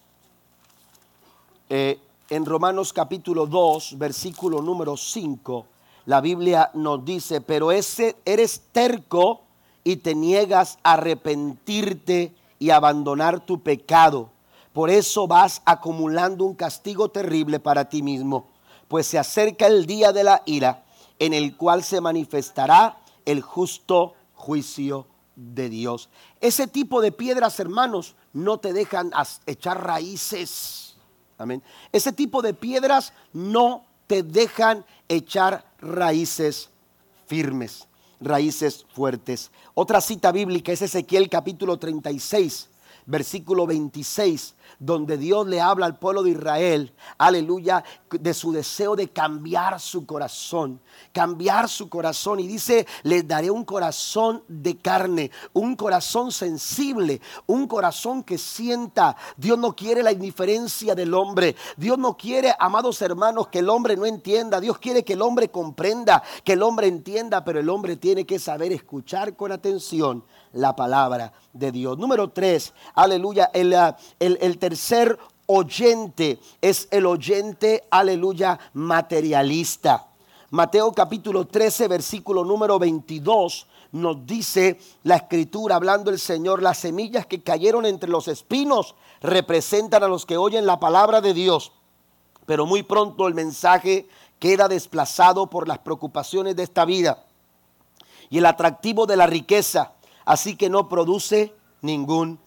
Eh, en Romanos capítulo 2, versículo número 5, la Biblia nos dice, pero ese eres terco y te niegas a arrepentirte y abandonar tu pecado. Por eso vas acumulando un castigo terrible para ti mismo, pues se acerca el día de la ira en el cual se manifestará el justo juicio de Dios. Ese tipo de piedras, hermanos, no te dejan echar raíces. Amén. Ese tipo de piedras no te dejan echar raíces firmes raíces fuertes. Otra cita bíblica es Ezequiel capítulo 36, versículo 26, donde Dios le habla al pueblo de Israel, aleluya, de su deseo de cambiar su corazón, cambiar su corazón. Y dice, les daré un corazón de carne, un corazón sensible, un corazón que sienta. Dios no quiere la indiferencia del hombre. Dios no quiere, amados hermanos, que el hombre no entienda. Dios quiere que el hombre comprenda, que el hombre entienda, pero el hombre tiene que saber escuchar con atención la palabra de Dios. Número tres, aleluya, el, ah, el, el tercer oyente es el oyente, aleluya, materialista. Mateo capítulo 13, versículo número 22 nos dice la escritura, hablando el Señor, las semillas que cayeron entre los espinos representan a los que oyen la palabra de Dios. Pero muy pronto el mensaje queda desplazado por las preocupaciones de esta vida y el atractivo de la riqueza así que no produce ningún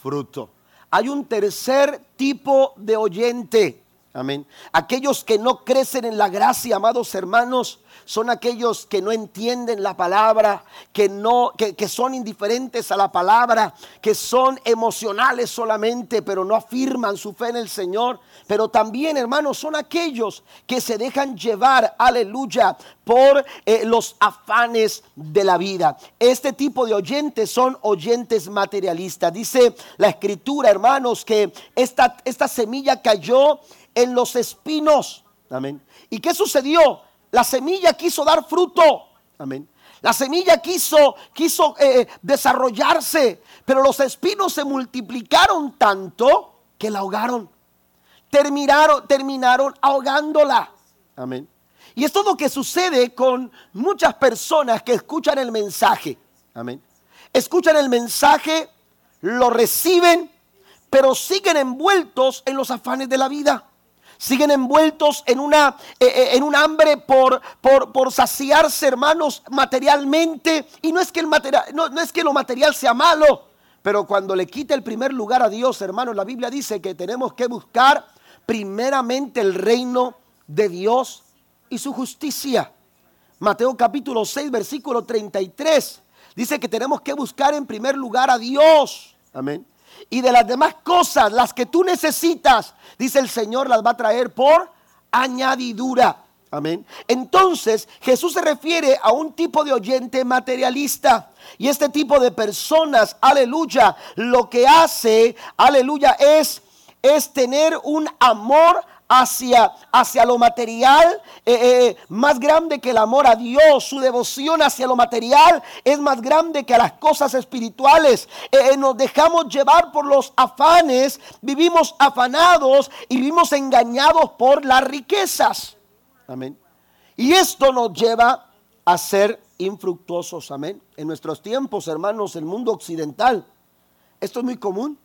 fruto. Hay un tercer tipo de oyente. Amén. Aquellos que no crecen en la gracia, amados hermanos, son aquellos que no entienden la palabra, que, no, que, son indiferentes a la palabra, que son emocionales solamente, pero no afirman su fe en el Señor. Pero también, hermanos, son aquellos que se dejan llevar, aleluya, por eh, los afanes de la vida. Este tipo de oyentes son oyentes materialistas. Dice la escritura, hermanos, que esta, esta semilla cayó en los espinos. Amén. ¿Y qué sucedió? La semilla quiso dar fruto. Amén. La semilla quiso, quiso eh, desarrollarse, pero los espinos se multiplicaron tanto que la ahogaron. Terminaron, terminaron ahogándola. Amén. Y esto es lo que sucede con muchas personas que escuchan el mensaje. Amén. Escuchan el mensaje, lo reciben, pero siguen envueltos en los afanes de la vida. Siguen envueltos en una eh, eh, en un hambre por, por, por, saciarse, hermanos, materialmente. Y no es que el material, no, no es que lo material sea malo, pero cuando le quita el primer lugar a Dios, hermanos, la Biblia dice que tenemos que buscar primeramente el reino de Dios y su justicia. Mateo capítulo 6, versículo 33. Dice que tenemos que buscar en primer lugar a Dios. Amén. Y de las demás cosas, las que tú necesitas, dice el Señor, las va a traer por añadidura. Amén. Entonces Jesús se refiere a un tipo de oyente materialista. Y este tipo de personas, aleluya, lo que hace, aleluya, es, es tener un amor hacia, hacia lo material eh, eh, más grande que el amor a Dios. Su devoción hacia lo material es más grande que las cosas espirituales. Eh, nos dejamos llevar por los afanes, vivimos afanados y vivimos engañados por las riquezas. Amén. Y esto nos lleva a ser infructuosos. Amén. En nuestros tiempos, hermanos, el mundo occidental, esto es muy común.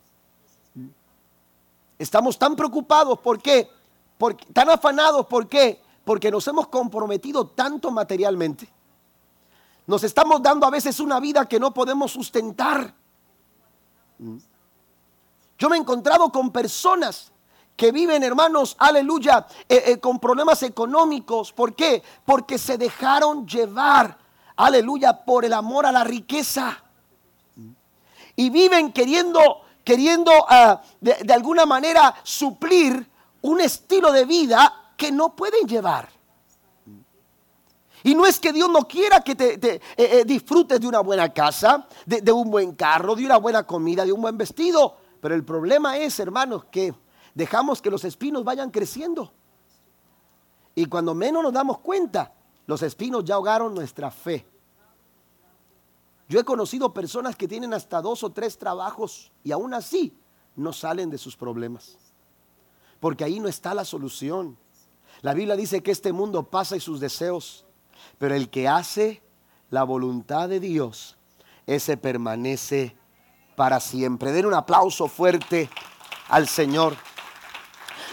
Estamos tan preocupados, ¿por qué? Tan afanados, ¿por qué? Porque nos hemos comprometido tanto materialmente. Nos estamos dando a veces una vida que no podemos sustentar. Mm. Yo me he encontrado con personas que viven, hermanos, aleluya, eh, eh, con problemas económicos. ¿Por qué? Porque se dejaron llevar, aleluya, por el amor a la riqueza. Y viven queriendo, queriendo ah, de alguna manera suplir un estilo de vida que no pueden llevar. Y no es que Dios no quiera que te, eh, eh, disfrutes de una buena casa, de, de un buen carro, de una buena comida, de un buen vestido. Pero el problema es, hermanos, que dejamos que los espinos vayan creciendo. Y cuando menos nos damos cuenta, los espinos ya ahogaron nuestra fe. Yo he conocido personas que tienen hasta dos o tres trabajos y aún así no salen de sus problemas porque ahí no está la solución. La Biblia dice que este mundo pasa y sus deseos, pero el que hace la voluntad de Dios, ese permanece para siempre. Den un aplauso fuerte al Señor.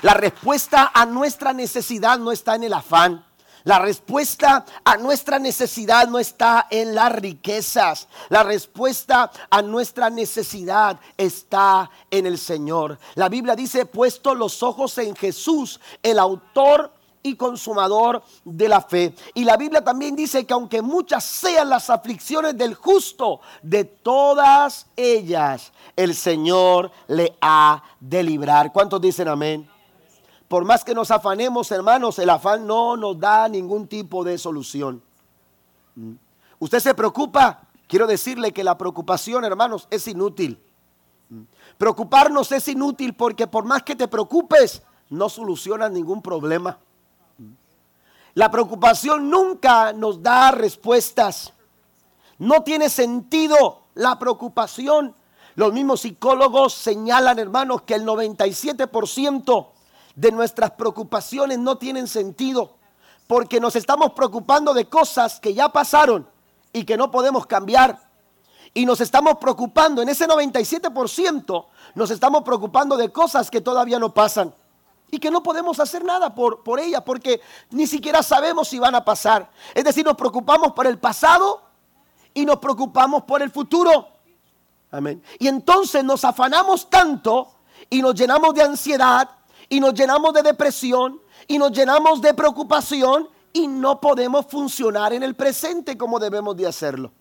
La respuesta a nuestra necesidad no está en el afán. La respuesta a nuestra necesidad no está en las riquezas. La respuesta a nuestra necesidad está en el Señor. La Biblia dice, puesto los ojos en Jesús, el autor y consumador de la fe. Y la Biblia también dice que aunque muchas sean las aflicciones del justo, de todas ellas el Señor le ha de librar. ¿Cuántos dicen amén? Por más que nos afanemos, hermanos, el afán no nos da ningún tipo de solución. Mm. Usted se preocupa, quiero decirle que la preocupación, hermanos, es inútil. Mm. Preocuparnos es inútil porque por más que te preocupes, no solucionas ningún problema. Mm. La preocupación nunca nos da respuestas. No tiene sentido la preocupación. Los mismos psicólogos señalan, hermanos, que el 97% de nuestras preocupaciones no tienen sentido, porque nos estamos preocupando de cosas que ya pasaron y que no podemos cambiar. Y nos estamos preocupando, en ese 97%, nos estamos preocupando de cosas que todavía no pasan y que no podemos hacer nada por, por ellas, porque ni siquiera sabemos si van a pasar. Es decir, nos preocupamos por el pasado y nos preocupamos por el futuro. Amén. Y entonces nos afanamos tanto y nos llenamos de ansiedad y nos llenamos de depresión y nos llenamos de preocupación y no podemos funcionar en el presente como debemos de hacerlo.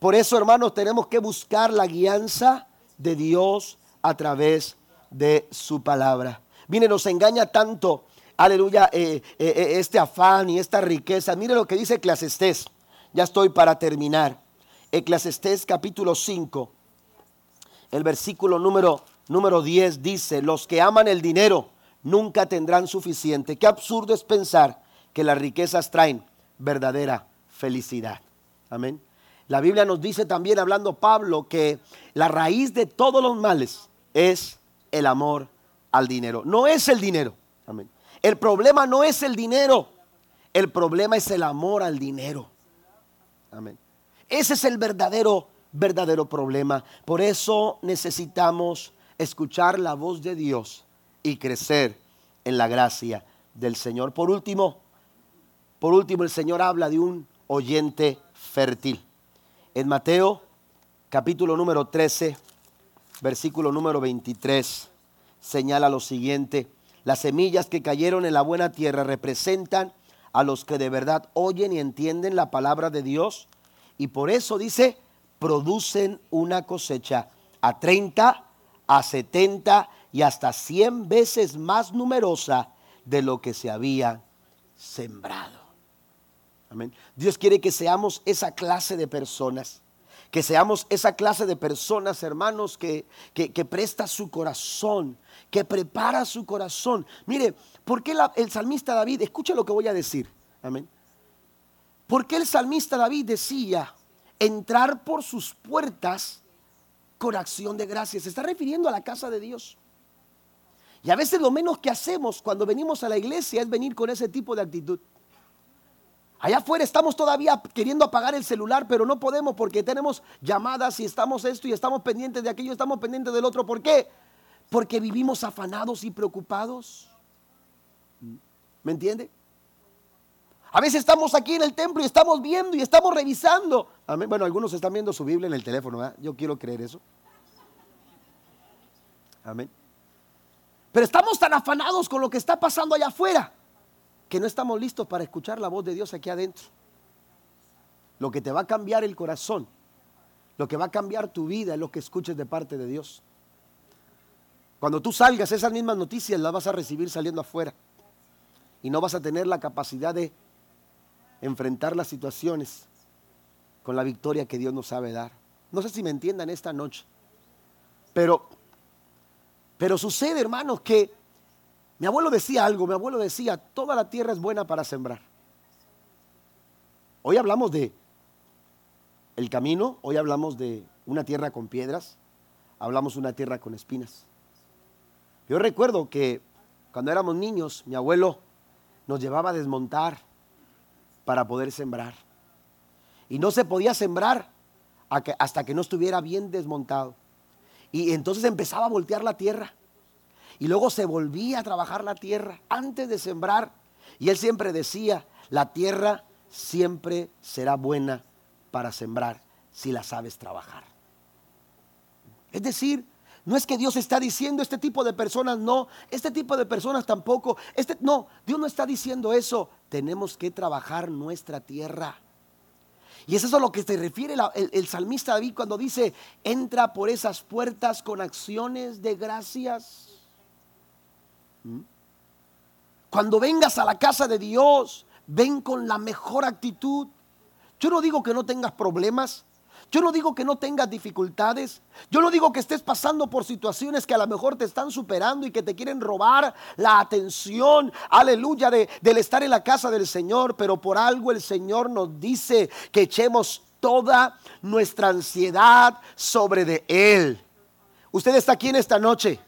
Por eso, hermanos, tenemos que buscar la guianza de Dios a través de su palabra. Mire, nos engaña tanto, aleluya, eh, eh, eh, este afán y esta riqueza. Mire lo que dice Eclesiastés. Ya estoy para terminar. Eclesiastés capítulo 5, el versículo número número 10 dice, los que aman el dinero nunca tendrán suficiente. Qué absurdo es pensar que las riquezas traen verdadera felicidad. Amén. La Biblia nos dice también, hablando Pablo, que la raíz de todos los males es el amor al dinero. No es el dinero. Amén. El problema no es el dinero. El problema es el amor al dinero. Amén. Ese es el verdadero, verdadero problema. Por eso necesitamos escuchar la voz de Dios y crecer en la gracia del Señor. Por último, por último el Señor habla de un oyente fértil. En Mateo capítulo número 13, versículo número 23, señala lo siguiente. Las semillas que cayeron en la buena tierra representan a los que de verdad oyen y entienden la palabra de Dios y por eso dice, producen una cosecha a 30, a 70 y hasta 100 veces más numerosa de lo que se había sembrado. Amén. Dios quiere que seamos esa clase de personas que seamos esa clase de personas, hermanos, que, que, presta su corazón, que prepara su corazón. Mire, ¿por qué el salmista David, escuche lo que voy a decir, amén. ¿Por qué el salmista David decía entrar por sus puertas con acción de gracias? Se está refiriendo a la casa de Dios. Y a veces lo menos que hacemos cuando venimos a la iglesia es venir con ese tipo de actitud. Allá afuera estamos todavía queriendo apagar el celular, pero no podemos porque tenemos llamadas y estamos esto y estamos pendientes de aquello, estamos pendientes del otro. ¿Por qué? Porque vivimos afanados y preocupados. ¿Me entiende? A veces estamos aquí en el templo y estamos viendo y estamos revisando. Bueno, algunos están viendo su Biblia en el teléfono, Yo quiero creer eso. Amén. Pero estamos tan afanados con lo que está pasando allá afuera que no estamos listos para escuchar la voz de Dios aquí adentro. Lo que te va a cambiar el corazón, lo que va a cambiar tu vida es lo que escuches de parte de Dios. Cuando tú salgas, esas mismas noticias las vas a recibir saliendo afuera. Y no vas a tener la capacidad de enfrentar las situaciones con la victoria que Dios nos sabe dar. No sé si me entiendan esta noche. Pero, pero sucede, hermanos, que mi abuelo decía algo, mi abuelo decía, toda la tierra es buena para sembrar. Hoy hablamos de el camino, hoy hablamos de una tierra con piedras, hablamos una tierra con espinas. Yo recuerdo que cuando éramos niños, mi abuelo nos llevaba a desmontar para poder sembrar. Y no se podía sembrar hasta que no estuviera bien desmontado. Y entonces empezaba a voltear la tierra y luego se volvía a trabajar la tierra antes de sembrar. Y él siempre decía, la tierra siempre será buena para sembrar si la sabes trabajar. Es decir, no es que Dios está diciendo este tipo de personas no, este tipo de personas tampoco. Este no, Dios no está diciendo eso. Tenemos que trabajar nuestra tierra. Y es eso a lo que se refiere el, el, salmista David cuando dice, entra por esas puertas con acciones de gracias. Cuando vengas a la casa de Dios, ven con la mejor actitud. Yo no digo que no tengas problemas. Yo no digo que no tengas dificultades. Yo no digo que estés pasando por situaciones que a lo mejor te están superando y que te quieren robar la atención, aleluya, de, del estar en la casa del Señor. Pero por algo el Señor nos dice que echemos toda nuestra ansiedad sobre de Él. Usted está aquí en esta noche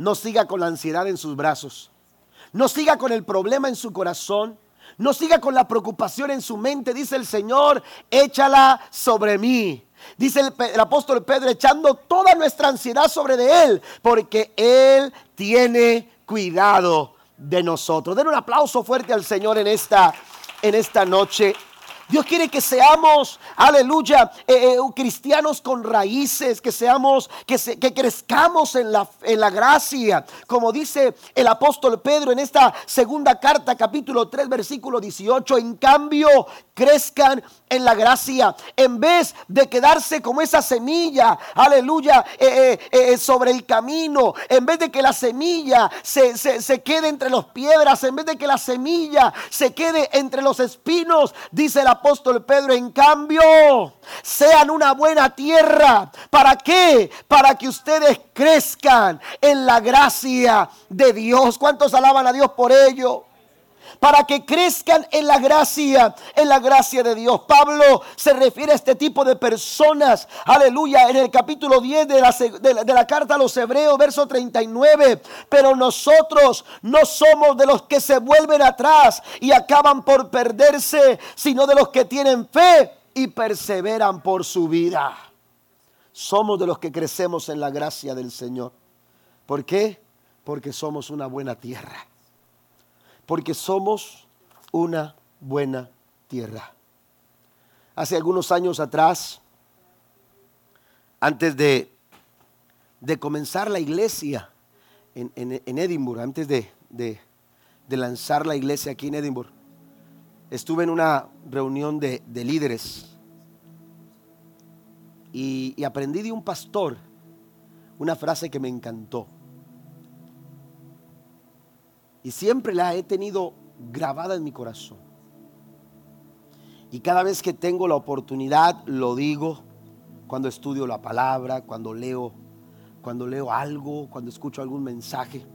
no siga con la ansiedad en sus brazos. No siga con el problema en su corazón. No siga con la preocupación en su mente. Dice el Señor, échala sobre mí. Dice el, apóstol Pedro, echando toda nuestra ansiedad sobre de Él, porque Él tiene cuidado de nosotros. Den un aplauso fuerte al Señor en esta, en esta noche. Dios quiere que seamos, aleluya, eh, eh, cristianos con raíces, que seamos, que, que crezcamos en la, en la gracia. Como dice el apóstol Pedro en esta segunda carta, capítulo 3, versículo 18. En cambio, crezcan en la gracia, en vez de quedarse como esa semilla, aleluya, eh, sobre el camino, en vez de que la semilla se, se quede entre las piedras, en vez de que la semilla se quede entre los espinos, dice la apóstol Pedro, en cambio, sean una buena tierra. ¿Para qué? Para que ustedes crezcan en la gracia de Dios. ¿Cuántos alaban a Dios por ello? Para que crezcan en la gracia, en la gracia de Dios. Pablo se refiere a este tipo de personas, aleluya, en el capítulo 10 de la, carta a los Hebreos, verso 39. Pero nosotros no somos de los que se vuelven atrás y acaban por perderse, sino de los que tienen fe y perseveran por su vida. Somos de los que crecemos en la gracia del Señor. ¿Por qué? Porque somos una buena tierra. Porque somos una buena tierra. Hace algunos años atrás, antes de, de comenzar la iglesia en, en, Edimburgo, antes de, de, lanzar la iglesia aquí en Edimburgo, estuve en una reunión de, líderes y aprendí de un pastor una frase que me encantó. Y siempre la he tenido grabada en mi corazón. Y cada vez que tengo la oportunidad lo digo cuando estudio la palabra, cuando leo, cuando leo algo, cuando escucho algún mensaje.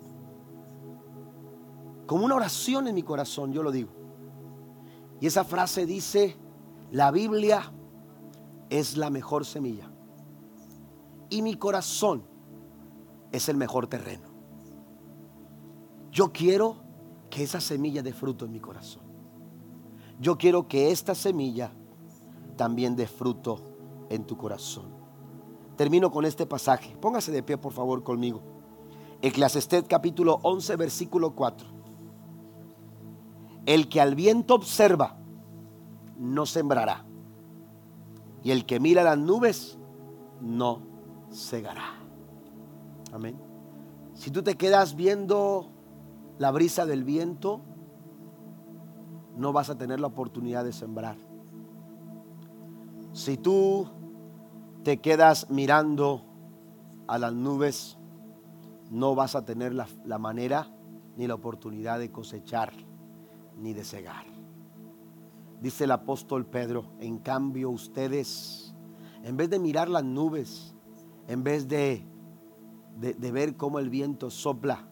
Como una oración en mi corazón, yo lo digo. Y esa frase dice, la Biblia es la mejor semilla. Y mi corazón es el mejor terreno. Yo quiero que esa semilla dé fruto en mi corazón. Yo quiero que esta semilla también dé fruto en tu corazón. Termino con este pasaje. Póngase de pie, por favor, conmigo. Eclesiastés capítulo 11, versículo 4. El que al viento observa, no sembrará. Y el que mira las nubes, no cegará. Amén. Si tú te quedas viendo la brisa del viento, no vas a tener la oportunidad de sembrar. Si tú te quedas mirando a las nubes, no vas a tener la, manera ni la oportunidad de cosechar ni de cegar. Dice el apóstol Pedro, en cambio ustedes, en vez de mirar las nubes, en vez de, de, de ver cómo el viento sopla,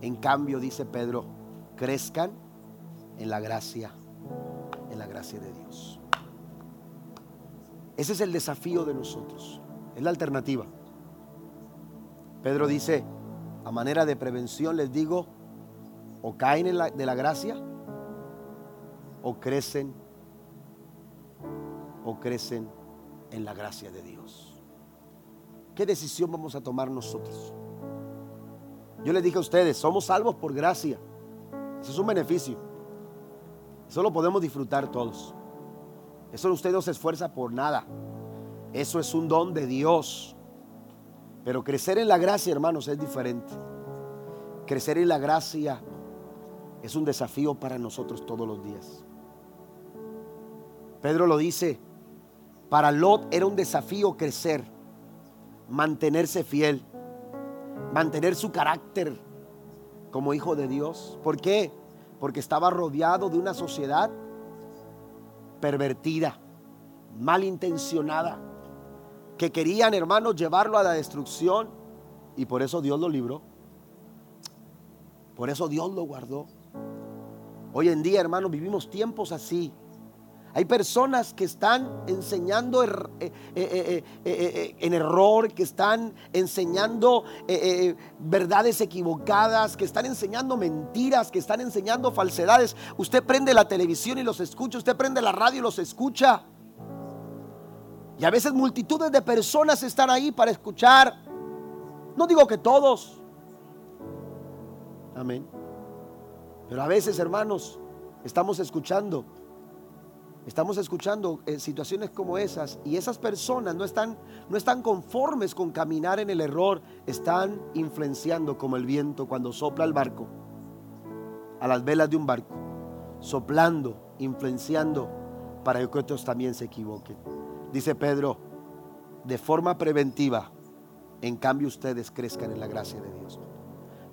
en cambio, dice Pedro, crezcan en la gracia, en la gracia de Dios. Ese es el desafío de nosotros. Es la alternativa. Pedro dice, a manera de prevención les digo, o caen de la gracia, o crecen, o crecen en la gracia de Dios. ¿Qué decisión vamos a tomar nosotros? Yo les dije a ustedes, somos salvos por gracia. Eso es un beneficio. Eso lo podemos disfrutar todos. Eso usted no se esfuerza por nada. Eso es un don de Dios. Pero crecer en la gracia, hermanos, es diferente. Crecer en la gracia es un desafío para nosotros todos los días. Pedro lo dice, para Lot era un desafío crecer, mantenerse fiel, mantener su carácter como hijo de Dios. ¿Por qué? Porque estaba rodeado de una sociedad pervertida, malintencionada, que querían, hermanos, llevarlo a la destrucción y por eso Dios lo libró. Por eso Dios lo guardó. Hoy en día, hermanos, vivimos tiempos así. Hay personas que están enseñando eh, eh, eh, en error, que están enseñando verdades equivocadas, que están enseñando mentiras, que están enseñando falsedades. Usted prende la televisión y los escucha, usted prende la radio y los escucha. Y a veces multitudes de personas están ahí para escuchar. No digo que todos. Amén. Pero a veces, hermanos, estamos escuchando Estamos escuchando eh, situaciones como esas y esas personas no están, no están conformes con caminar en el error, están influenciando como el viento cuando sopla el barco, a las velas de un barco, soplando, influenciando para que otros también se equivoquen. Dice Pedro, de forma preventiva, en cambio ustedes crezcan en la gracia de Dios.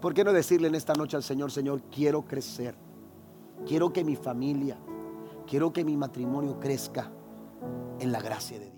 ¿Por qué no decirle en esta noche al Señor, Señor, quiero crecer, quiero que mi familia, Quiero que mi matrimonio crezca en la gracia de Dios.